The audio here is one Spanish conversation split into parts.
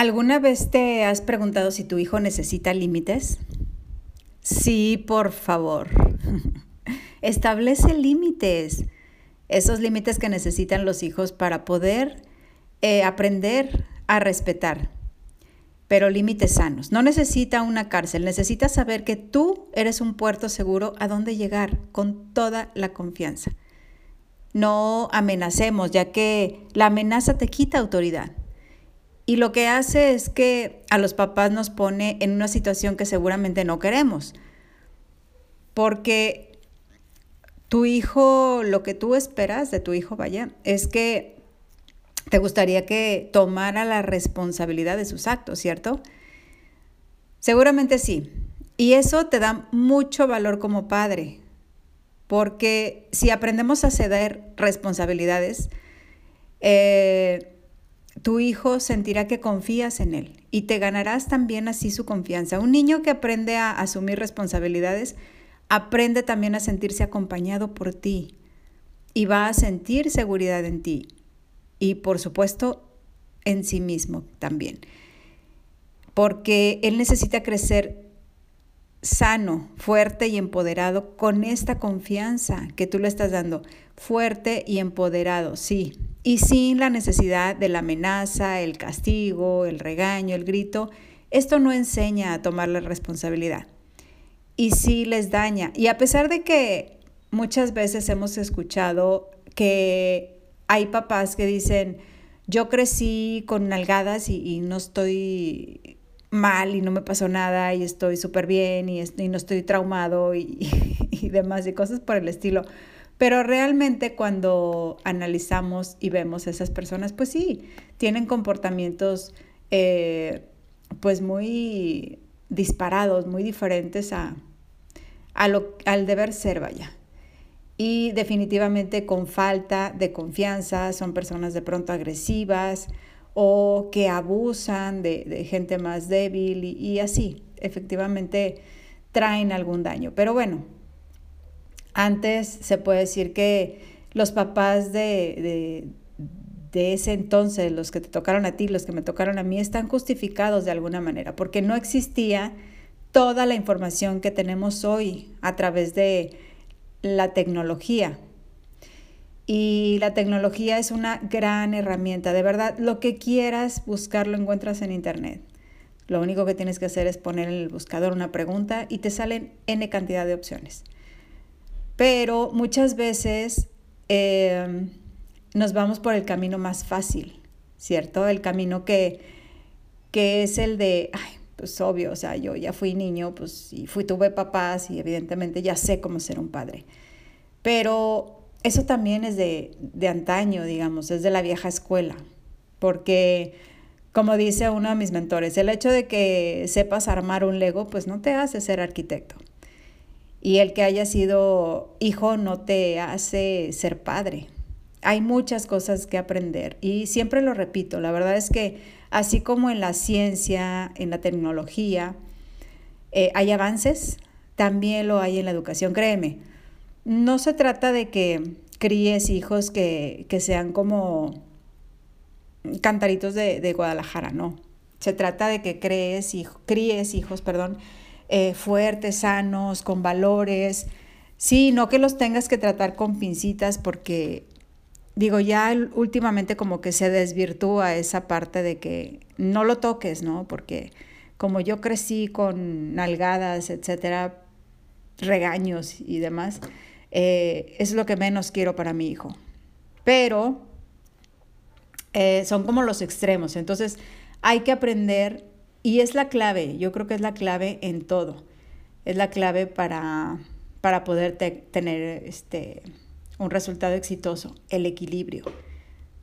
¿Alguna vez te has preguntado si tu hijo necesita límites? Sí, por favor. Establece límites. Esos límites que necesitan los hijos para poder eh, aprender a respetar. Pero límites sanos. No necesita una cárcel, necesita saber que tú eres un puerto seguro a donde llegar con toda la confianza. No amenacemos, ya que la amenaza te quita autoridad. Y lo que hace es que a los papás nos pone en una situación que seguramente no queremos. Porque tu hijo, lo que tú esperas de tu hijo, vaya, es que te gustaría que tomara la responsabilidad de sus actos, ¿cierto? Seguramente sí. Y eso te da mucho valor como padre, porque si aprendemos a ceder responsabilidades, eh, tu hijo sentirá que confías en él y te ganarás también así su confianza. Un niño que aprende a asumir responsabilidades aprende también a sentirse acompañado por ti y va a sentir seguridad en ti y por supuesto en sí mismo también. Porque él necesita crecer sano, fuerte y empoderado con esta confianza que tú le estás dando. Fuerte y empoderado, sí, y sin la necesidad de la amenaza, el castigo, el regaño, el grito. Esto no enseña a tomar la responsabilidad y sí les daña. Y a pesar de que muchas veces hemos escuchado que hay papás que dicen, yo crecí con nalgadas y, no estoy mal y no me pasó nada y estoy súper bien y, no estoy traumado y, y demás y cosas por el estilo. Pero realmente cuando analizamos y vemos a esas personas, pues sí, tienen comportamientos eh, pues muy disparados, muy diferentes a, al deber ser, vaya. Y definitivamente con falta de confianza, son personas de pronto agresivas o que abusan de, gente más débil y, y así, efectivamente traen algún daño. Pero bueno, antes se puede decir que los papás de, de, ese entonces, los que te tocaron a ti, los que me tocaron a mí, están justificados de alguna manera, porque no existía toda la información que tenemos hoy a través de la tecnología. Y la tecnología es una gran herramienta. De verdad, lo que quieras buscar lo encuentras en Internet. Lo único que tienes que hacer es poner en el buscador una pregunta y te salen N cantidad de opciones. Pero muchas veces em, nos vamos por el camino más fácil, ¿cierto? El camino que, que es el de, ay, pues obvio, o sea, yo ya fui niño, pues y fui, tuve papás y evidentemente ya sé cómo ser un padre. Pero eso también es de, de antaño, digamos, es de la vieja escuela, porque como dice uno de mis mentores, el hecho de que sepas armar un Lego, pues no te hace ser arquitecto. Y el que haya sido hijo no te hace ser padre. Hay muchas cosas que aprender y siempre lo repito, la verdad es que así como en la ciencia, en la tecnología, eh, hay avances, también lo hay en la educación, créeme. No se trata de que críes hijos que, sean como cantaritos de, de, Guadalajara, no. Se trata de que crees, críes hijos, perdón, eh, fuertes, sanos, con valores. Sí, no que los tengas que tratar con pincitas porque, digo, ya últimamente como que se desvirtúa esa parte de que no lo toques, ¿no? Porque como yo crecí con nalgadas, etcétera, regaños y demás, eh, es lo que menos quiero para mi hijo. Pero eh, son como los extremos. Entonces hay que aprender y es la clave, yo creo que es la clave en todo. Es la clave para, para poder tener este, un resultado exitoso, el equilibrio.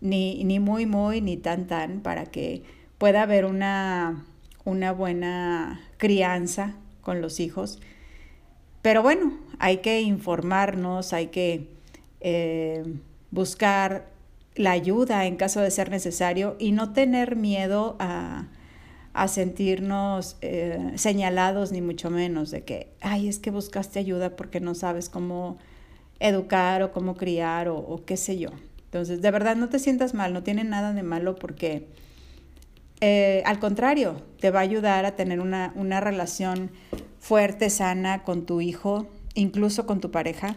Ni, ni muy, muy, ni tan, tan, para que pueda haber una, una buena crianza con los hijos. Pero bueno, hay que informarnos, hay que eh, buscar la ayuda en caso de ser necesario y no tener miedo a, sentirnos eh, señalados ni mucho menos de que, ay, es que buscaste ayuda porque no sabes cómo educar o cómo criar o, qué sé yo. Entonces, de verdad, no te sientas mal, no tiene nada de malo porque eh, al contrario, te va a ayudar a tener una, una relación fuerte, sana con tu hijo, incluso con tu pareja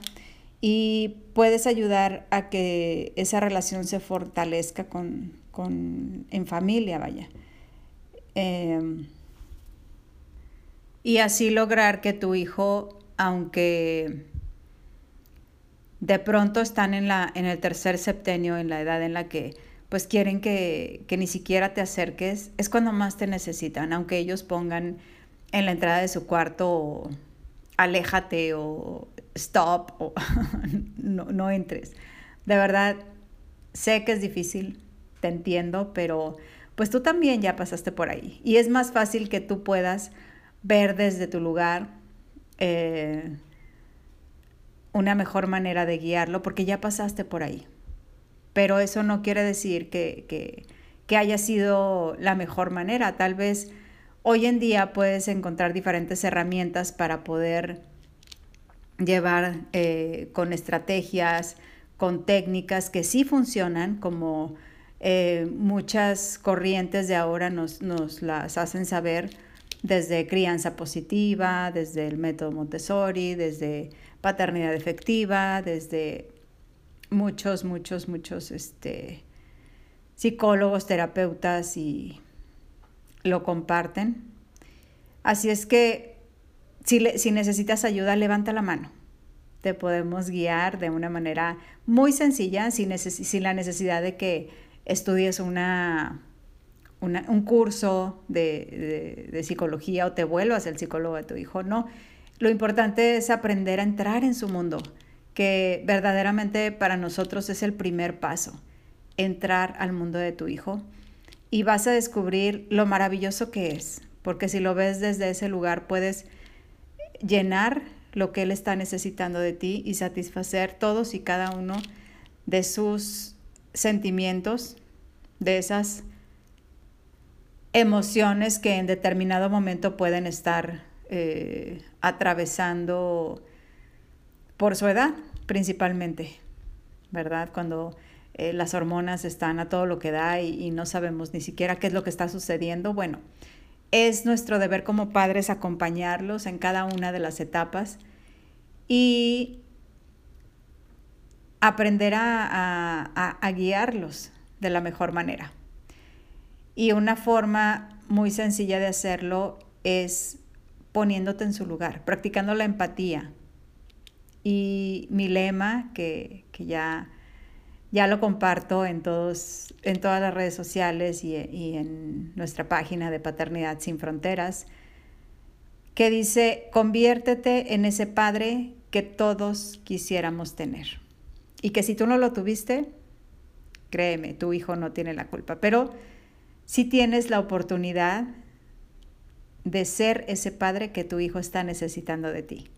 y puedes ayudar a que esa relación se fortalezca con, en familia, vaya. Em, y así lograr que tu hijo, aunque de pronto están en, la, en el tercer septenio, en la edad en la que pues quieren que, que ni siquiera te acerques, es cuando más te necesitan, aunque ellos pongan en la entrada de su cuarto aléjate o stop o no, entres. De verdad, sé que es difícil, te entiendo, pero pues tú también ya pasaste por ahí. Y es más fácil que tú puedas ver desde tu lugar eh, una mejor manera de guiarlo, porque ya pasaste por ahí. Pero eso no quiere decir que, que, que haya sido la mejor manera. Tal vez hoy en día puedes encontrar diferentes herramientas para poder llevar eh, con estrategias, con técnicas que sí funcionan, como eh, muchas corrientes de ahora nos, nos, las hacen saber desde crianza positiva, desde el método Montessori, desde paternidad efectiva, desde muchos, muchos, muchos este, psicólogos, terapeutas y lo comparten. Así es que si, necesitas ayuda, levanta la mano. Te podemos guiar de una manera muy sencilla, sin, la necesidad de que estudies una, un curso de, de, psicología o te vuelvas el psicólogo de tu hijo. No, lo importante es aprender a entrar en su mundo, que verdaderamente para nosotros es el primer paso, entrar al mundo de tu hijo y vas a descubrir lo maravilloso que es, porque si lo ves desde ese lugar puedes llenar lo que Él está necesitando de ti y satisfacer todos y cada uno de sus sentimientos, de esas emociones que en determinado momento pueden estar eh, atravesando por su edad principalmente, ¿verdad? Cuando eh, las hormonas están a todo lo que da y, no sabemos ni siquiera qué es lo que está sucediendo, bueno, es nuestro deber como padres acompañarlos en cada una de las etapas y aprender a, guiarlos de la mejor manera. Y una forma muy sencilla de hacerlo es poniéndote en su lugar, practicando la empatía. Y mi lema, que, que ya ya lo comparto en, todos, en todas las redes sociales y, y en nuestra página de Paternidad Sin Fronteras, que dice, conviértete en ese padre que todos quisiéramos tener. Y que si tú no lo tuviste, créeme, tu hijo no tiene la culpa. Pero si tienes la oportunidad de ser ese padre que tu hijo está necesitando de ti.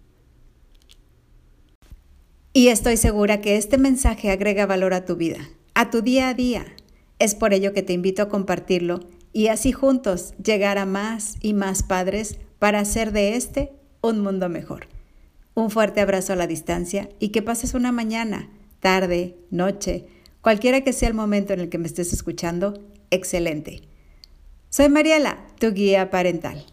Y estoy segura que este mensaje agrega valor a tu vida, a tu día a día. Es por ello que te invito a compartirlo y así juntos llegar a más y más padres para hacer de este un mundo mejor. Un fuerte abrazo a la distancia y que pases una mañana, tarde, noche, cualquiera que sea el momento en el que me estés escuchando, excelente. Soy Mariela, tu guía parental.